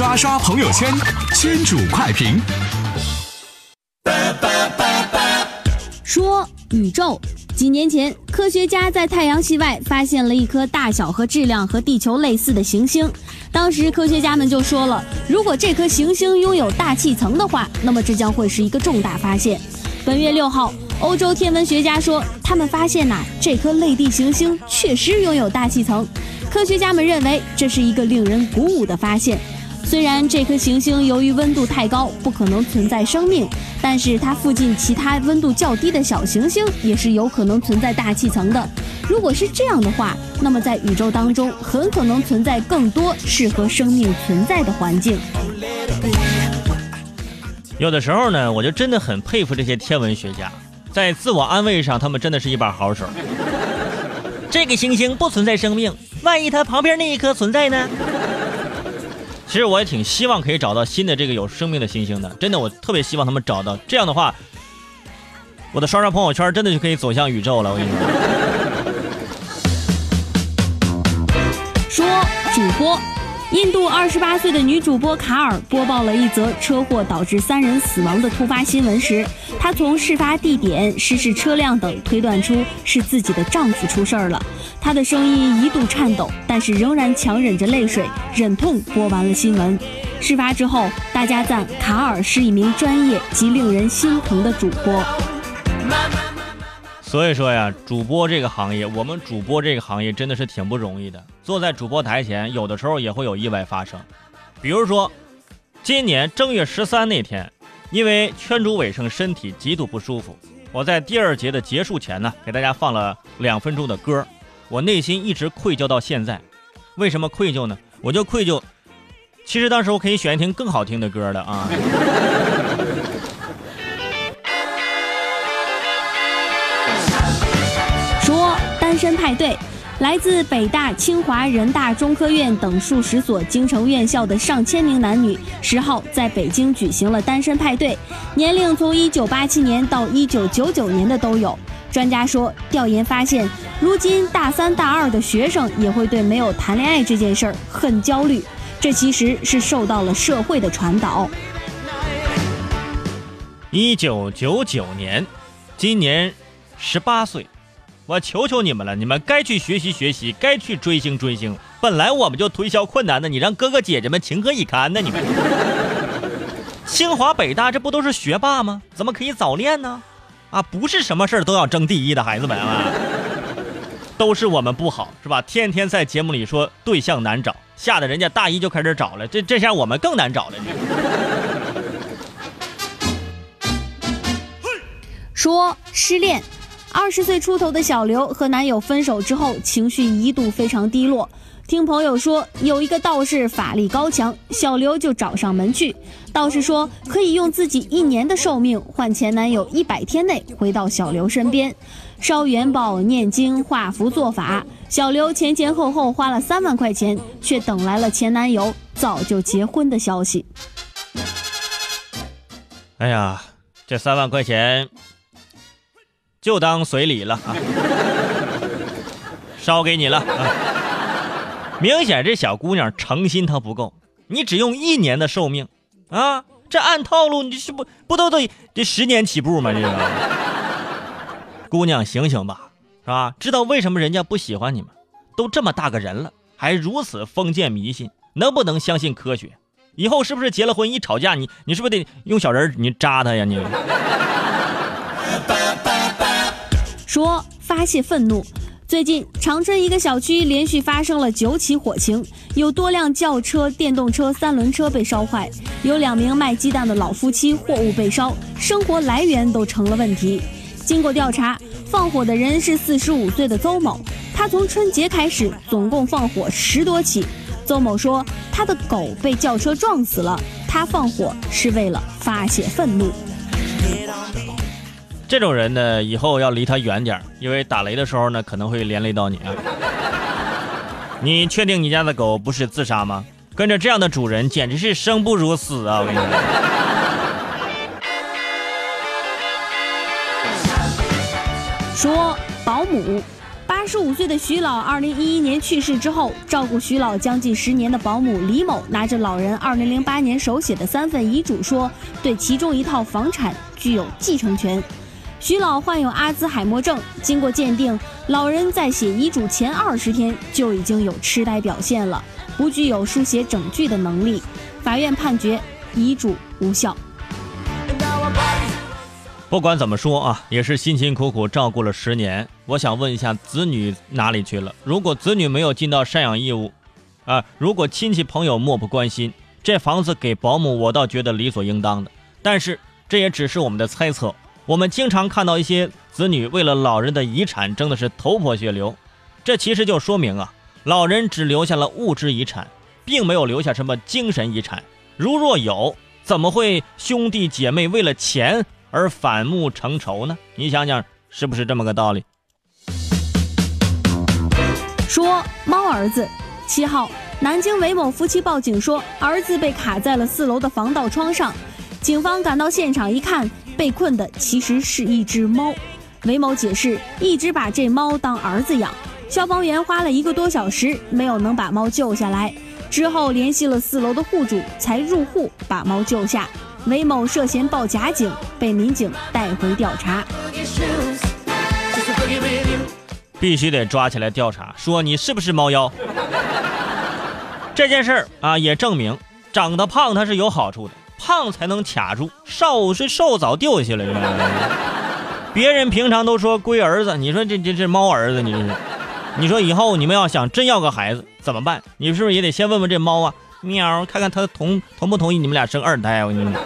刷刷朋友圈，圈主快评。说宇宙，几年前，科学家在太阳系外发现了一颗大小和质量和地球类似的行星。当时科学家们就说了，如果这颗行星拥有大气层的话，那么这将会是一个重大发现。本月六号，欧洲天文学家说，他们发现呐，这颗类地行星确实拥有大气层。科学家们认为这是一个令人鼓舞的发现。虽然这颗行星由于温度太高，不可能存在生命，但是它附近其他温度较低的小行星也是有可能存在大气层的。如果是这样的话，那么在宇宙当中很可能存在更多适合生命存在的环境。有的时候呢，我就真的很佩服这些天文学家，在自我安慰上，他们真的是一把好手。这个行星不存在生命，万一它旁边那一颗存在呢？其实我也挺希望可以找到新的这个有生命的行星的，真的，我特别希望他们找到。这样的话，我的刷刷朋友圈真的就可以走向宇宙了。我跟你说，说主播，印度二十八岁的女主播卡尔播报了一则车祸导致三人死亡的突发新闻时，她从事发地点、失事车辆等推断出是自己的丈夫出事儿了。她的声音一度颤抖，但是仍然强忍着泪水，忍痛播完了新闻。事发之后，大家赞卡尔是一名专业及令人心疼的主播。所以说呀，主播这个行业，我们主播这个行业真的是挺不容易的。坐在主播台前，有的时候也会有意外发生。比如说，今年正月十三那天，因为圈主伟生身体极度不舒服，我在第二节的结束前呢，给大家放了两分钟的歌。我内心一直愧疚到现在，为什么愧疚呢？我就愧疚，其实当时我可以选一听更好听的歌的啊。单身派对，来自北大、清华、人大、中科院等数十所京城院校的上千名男女，十号在北京举行了单身派对，年龄从一九八七年到一九九九年的都有。专家说，调研发现，如今大三、大二的学生也会对没有谈恋爱这件事儿很焦虑，这其实是受到了社会的传导。一九九九年，今年十八岁，我求求你们了，你们该去学习学习，该去追星追星。本来我们就推销困难的，你让哥哥姐姐们情何以堪呢？你们，清华北大这不都是学霸吗？怎么可以早恋呢？啊，不是什么事儿都要争第一的孩子们啊，都是我们不好，是吧？天天在节目里说对象难找，吓得人家大一就开始找了，这这下我们更难找了。说失恋，二十岁出头的小刘和男友分手之后，情绪一度非常低落。听朋友说，有一个道士法力高强，小刘就找上门去。道士说，可以用自己一年的寿命换前男友一百天内回到小刘身边，烧元宝、念经、画符、做法。小刘前前后后花了三万块钱，却等来了前男友早就结婚的消息。哎呀，这三万块钱就当随礼了啊，烧给你了。明显这小姑娘诚心她不够，你只用一年的寿命，啊，这按套路你是不不都得这十年起步吗？这个姑娘醒醒吧，是吧？知道为什么人家不喜欢你吗？都这么大个人了，还如此封建迷信，能不能相信科学？以后是不是结了婚一吵架，你你是不是得用小人你扎他呀？你说发泄愤怒。最近，长春一个小区连续发生了九起火情，有多辆轿车、电动车、三轮车被烧坏，有两名卖鸡蛋的老夫妻货物被烧，生活来源都成了问题。经过调查，放火的人是四十五岁的邹某，他从春节开始总共放火十多起。邹某说，他的狗被轿车撞死了，他放火是为了发泄愤怒。这种人呢，以后要离他远点因为打雷的时候呢，可能会连累到你啊。你确定你家的狗不是自杀吗？跟着这样的主人，简直是生不如死啊！我跟你说，说保姆，八十五岁的徐老，二零一一年去世之后，照顾徐老将近十年的保姆李某拿着老人二零零八年手写的三份遗嘱，说对其中一套房产具有继承权。徐老患有阿兹海默症，经过鉴定，老人在写遗嘱前二十天就已经有痴呆表现了，不具有书写整句的能力。法院判决遗嘱无效。不管怎么说啊，也是辛辛苦苦照顾了十年。我想问一下，子女哪里去了？如果子女没有尽到赡养义务，啊，如果亲戚朋友漠不关心，这房子给保姆，我倒觉得理所应当的。但是这也只是我们的猜测。我们经常看到一些子女为了老人的遗产争的是头破血流，这其实就说明啊，老人只留下了物质遗产，并没有留下什么精神遗产。如若有，怎么会兄弟姐妹为了钱？而反目成仇呢？你想想，是不是这么个道理？说猫儿子，七号，南京韦某夫妻报警说儿子被卡在了四楼的防盗窗上，警方赶到现场一看，被困的其实是一只猫。韦某解释，一直把这猫当儿子养，消防员花了一个多小时没有能把猫救下来，之后联系了四楼的户主才入户把猫救下。韦某涉嫌报假警，被民警带回调查。必须得抓起来调查，说你是不是猫妖？这件事儿啊，也证明长得胖它是有好处的，胖才能卡住，瘦是瘦早掉下来了。别人平常都说龟儿子，你说这这这猫儿子，你这是？你说以后你们要想真要个孩子怎么办？你是不是也得先问问这猫啊？喵，看看他同同不同意你们俩生二胎？我跟你说。